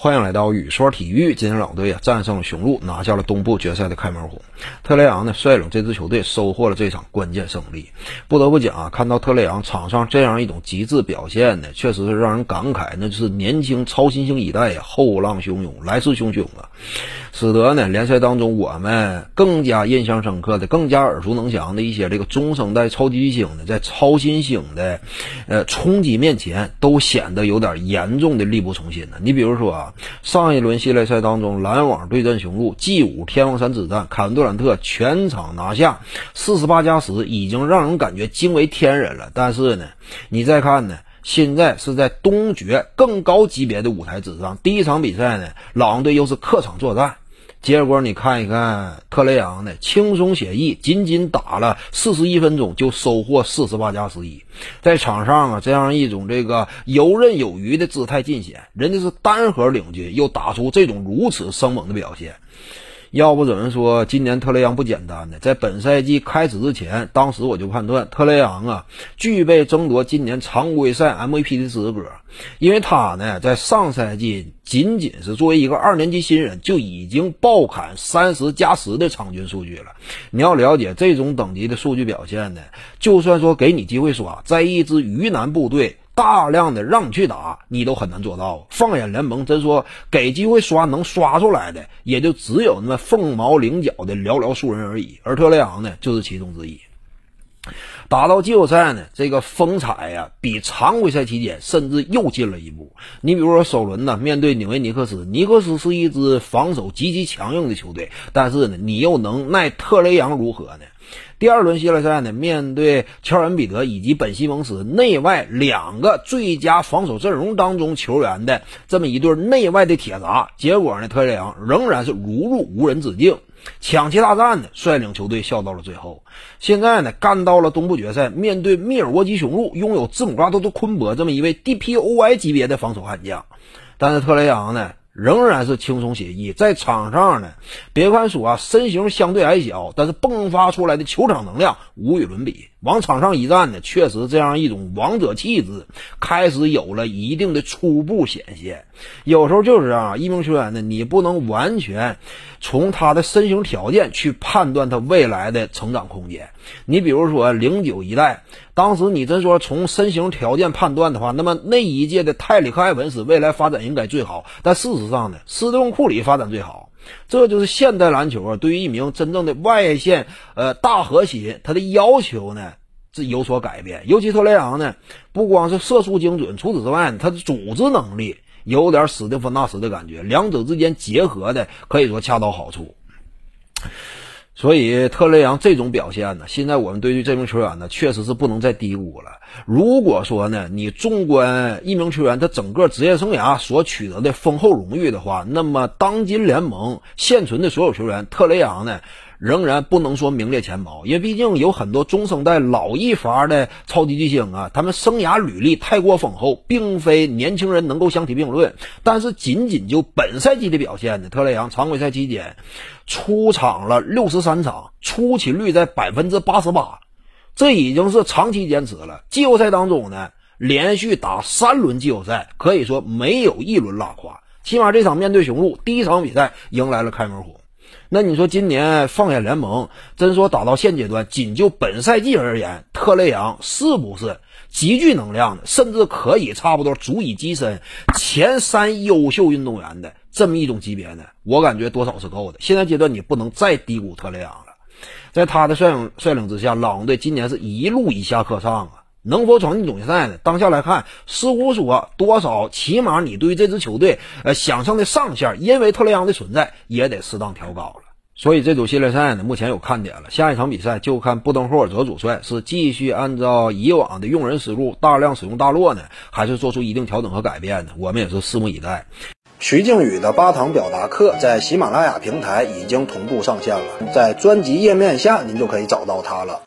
欢迎来到雨说体育。今天老队啊战胜了雄鹿，拿下了东部决赛的开门红。特雷杨呢率领这支球队收获了这场关键胜利。不得不讲啊，看到特雷杨场上这样一种极致表现呢，确实是让人感慨，那就是年轻超新星一代呀，后浪汹涌，来势汹汹啊，使得呢联赛当中我们更加印象深刻的、更加耳熟能详的一些这个中生代超级巨星呢，在超新星的呃冲击面前，都显得有点严重的力不从心呢。你比如说啊。上一轮系列赛当中，篮网对阵雄鹿，G 五天王山之战，凯文杜兰特全场拿下四十八加十，已经让人感觉惊为天人了。但是呢，你再看呢，现在是在东决更高级别的舞台之上，第一场比赛呢，狼队又是客场作战。结果你看一看特雷杨的，轻松写意，仅仅打了四十一分钟就收获四十八加十一，在场上啊这样一种这个游刃有余的姿态尽显，人家是单核领军，又打出这种如此生猛的表现。要不怎么说今年特雷杨不简单呢？在本赛季开始之前，当时我就判断特雷杨啊具备争夺今年常规赛 MVP 的资格，因为他呢在上赛季仅仅是作为一个二年级新人就已经爆砍三十加十的场均数据了。你要了解这种等级的数据表现呢，就算说给你机会刷，在一支鱼腩部队。大量的让你去打，你都很难做到。放眼联盟，真说给机会刷能刷出来的，也就只有那么凤毛麟角的寥寥数人而已。而特雷杨呢，就是其中之一。打到季后赛呢，这个风采呀，比常规赛期间甚至又进了一步。你比如说首轮呢，面对纽约尼克斯，尼克斯是一支防守极其强硬的球队，但是呢，你又能奈特雷杨如何呢？第二轮系列赛呢，面对乔恩比德以及本西蒙斯内外两个最佳防守阵容当中球员的这么一对内外的铁闸，结果呢，特雷杨仍然是如入无人之境，抢七大战呢，率领球队笑到了最后。现在呢，干到了东部决赛，面对密尔沃基雄鹿，拥有字母哥、多多昆博这么一位 DPOY 级别的防守悍将，但是特雷杨呢？仍然是轻松写意，在场上呢，别看说啊身形相对矮小，但是迸发出来的球场能量无与伦比。往场上一站呢，确实这样一种王者气质开始有了一定的初步显现。有时候就是啊，一名球员呢，你不能完全从他的身形条件去判断他未来的成长空间。你比如说零九一代，当时你真说从身形条件判断的话，那么那一届的泰里克艾文斯未来发展应该最好，但事实上呢，斯蒂芬库里发展最好。这就是现代篮球啊，对于一名真正的外线呃大核心，他的要求呢是有所改变。尤其特雷昂呢，不光是射术精准，除此之外，他的组织能力有点史蒂芬纳什的感觉，两者之间结合的可以说恰到好处。所以特雷杨这种表现呢，现在我们对于这名球员呢，确实是不能再低估了。如果说呢，你纵观一名球员他整个职业生涯所取得的丰厚荣誉的话，那么当今联盟现存的所有球员，特雷杨呢？仍然不能说名列前茅，因为毕竟有很多中生代老一伐的超级巨星啊，他们生涯履历太过丰厚，并非年轻人能够相提并论。但是仅仅就本赛季的表现呢，特雷杨常规赛期间出场了六十三场，出勤率在百分之八十八，这已经是长期坚持了。季后赛当中呢，连续打三轮季后赛，可以说没有一轮拉胯。起码这场面对雄鹿第一场比赛迎来了开门红。那你说今年放眼联盟，真说打到现阶段，仅就本赛季而言，特雷杨是不是极具能量的，甚至可以差不多足以跻身前三优秀运动员的这么一种级别呢？我感觉多少是够的。现在阶段你不能再低估特雷杨了，在他的率领率领之下，朗队今年是一路以下克上啊。能否闯进总决赛呢？当下来看，似乎说多少，起码你对这支球队，呃，想象的上限，因为特雷杨的存在，也得适当调高了。所以这组系列赛呢，目前有看点了。下一场比赛就看布登霍尔泽主帅是继续按照以往的用人思路，大量使用大洛呢，还是做出一定调整和改变呢？我们也是拭目以待。徐静宇的八堂表达课在喜马拉雅平台已经同步上线了，在专辑页面下您就可以找到它了。